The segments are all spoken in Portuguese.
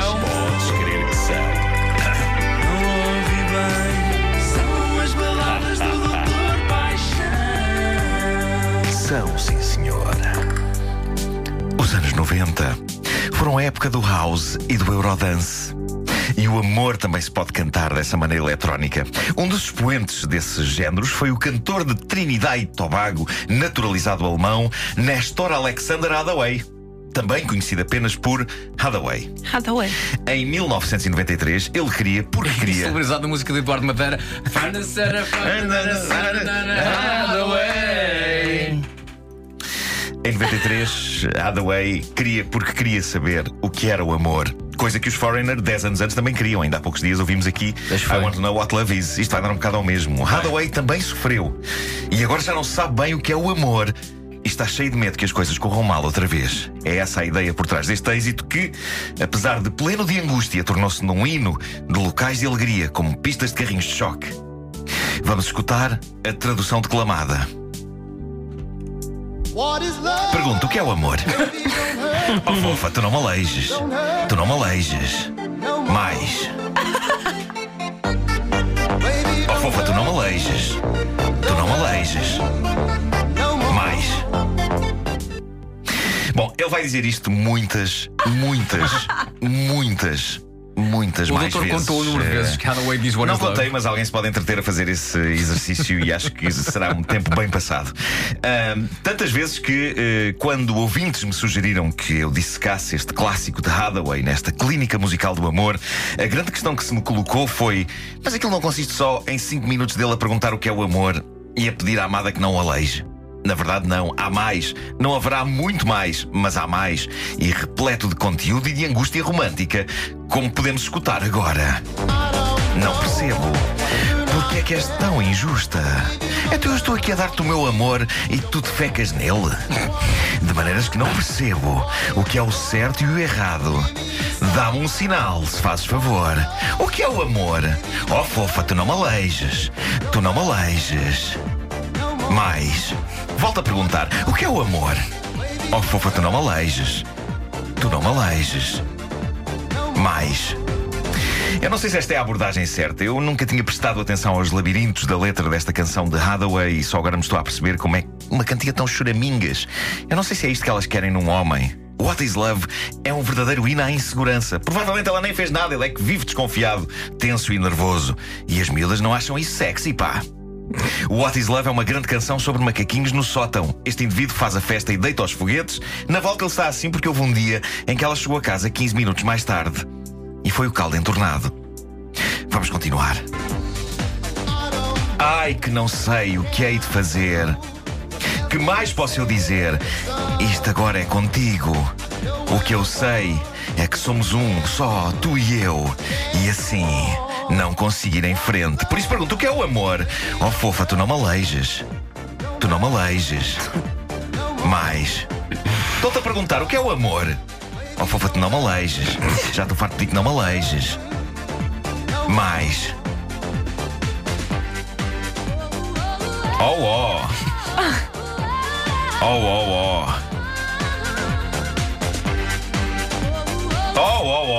são? Podes crer que são. Não ouvi bem. São as baladas do Doutor Paixão. São, sim, senhor. Os anos 90 foram a época do house e do eurodance. E o amor também se pode cantar dessa maneira eletrónica. Um dos expoentes desses géneros foi o cantor de Trinidad e Tobago, naturalizado alemão, Nestor Alexander Hathaway. Também conhecido apenas por Hathaway. Hathaway. Em 1993, ele queria, porque queria. Celebrizado da música de Eduardo Madeira. Hathaway. Em 93, Hathaway queria porque queria saber o que era o amor. Coisa que os Foreigner, 10 anos antes, também queriam. Ainda há poucos dias ouvimos aqui I foi. Want to Know What Love Is. Isto vai dar um bocado ao mesmo. Hathaway também sofreu. E agora já não sabe bem o que é o amor. E está cheio de medo que as coisas corram mal outra vez. É essa a ideia por trás deste êxito que, apesar de pleno de angústia, tornou-se num hino de locais de alegria, como pistas de carrinhos de choque. Vamos escutar a tradução declamada. Pergunto, o que é o amor? Oh fofa, tu não me aleiges. Tu não me aleiges. Mais. Oh fofa, tu não me aleiges. Tu não me aleiges. Ele vai dizer isto muitas, muitas, muitas, muitas O mais doutor vezes. contou o número de Eh, vezes que Hathaway diz What não contei, mas alguém se pode entreter a fazer esse exercício e acho que será um tempo bem passado. Ahm, tantas vezes que, eh, quando ouvintes me sugeriram que eu dissecasse este clássico de Hathaway nesta clínica musical do amor, a grande questão que se me colocou foi: mas aquilo não consiste só em 5 minutos dele a perguntar o que é o amor e a pedir à amada que não o aleije? Na verdade, não. Há mais. Não haverá muito mais, mas há mais. E repleto de conteúdo e de angústia romântica, como podemos escutar agora. Não percebo. Por que é que és tão injusta? Então eu estou aqui a dar-te o meu amor e tu te fecas nele? De maneiras que não percebo o que é o certo e o errado. Dá-me um sinal, se fazes favor. O que é o amor? Oh, fofa, tu não me aleiges. Tu não me aleiges. Mais. Volto a perguntar: o que é o amor? Oh, fofa, tu não me aleiges. Tu não me aleiges. Mais. Eu não sei se esta é a abordagem certa. Eu nunca tinha prestado atenção aos labirintos da letra desta canção de Hathaway e só agora me estou a perceber como é uma cantiga tão choramingas. Eu não sei se é isto que elas querem num homem. What is Love é um verdadeiro hino à insegurança. Provavelmente ela nem fez nada, ele é que vive desconfiado, tenso e nervoso. E as miúdas não acham isso sexy, pá. What is Love é uma grande canção sobre macaquinhos no sótão. Este indivíduo faz a festa e deita aos foguetes. Na volta ele está assim porque houve um dia em que ela chegou a casa 15 minutos mais tarde. E foi o caldo entornado. Vamos continuar. Ai, que não sei o que hei de fazer. Que mais posso eu dizer? Isto agora é contigo. O que eu sei é que somos um, só, tu e eu. E assim, não consigo ir em frente. Por isso pergunto: o que é o amor? Oh, fofa, tu não me aleiges. Tu não me aleiges. Mais. Estou-te a perguntar: o que é o amor? Oh, fofa, tu não me aleiges. Já estou farto de ti que não me aleiges. Mais. Oh. Oh, oh, oh. Oh, oh, oh. Oh.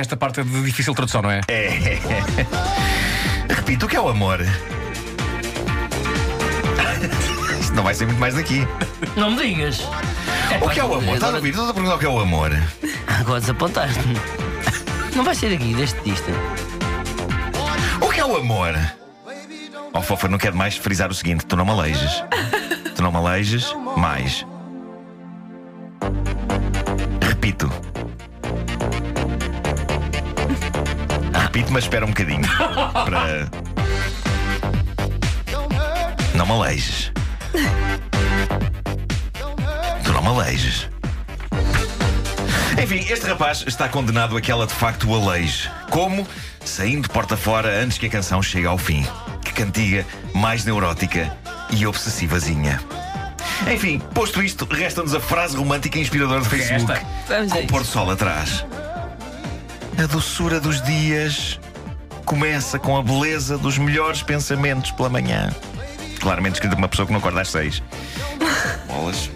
Esta, pa- esta parte é de difícil tradução, não é? É. Repito, o que é o amor? Isto não vai ser muito mais daqui. Não me digas. O que é o amor? Estás a ouvir? Estás a perguntar o que é o amor? Agora desapontaste-me. Não vai ser aqui, deste dista. O que é o amor? Oh, fofa, não quero mais frisar o seguinte: tu não me aleiges. Tu não me aleiges mais. Repito. Repito, mas espera um bocadinho. Para. Não me aleiges. Tu não me aleiges. Enfim, este rapaz está condenado a que ela de facto o aleije. Como? Saindo porta fora antes que a canção chegue ao fim. Que cantiga mais neurótica e obsessivazinha. Enfim, posto isto, resta-nos a frase romântica e inspiradora do Facebook. Com o pôr do sol atrás. A doçura dos dias começa com a beleza dos melhores pensamentos pela manhã. Claramente escrito por uma pessoa que não acorda às seis. Bolas.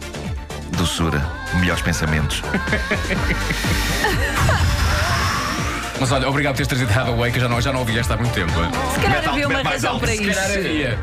doçura, melhores pensamentos. Mas olha, obrigado por teres trazido Hathaway, que eu já não, já não ouvi esta há muito tempo. Se calhar havia uma mais razão alto, para se Se calhar isso. havia.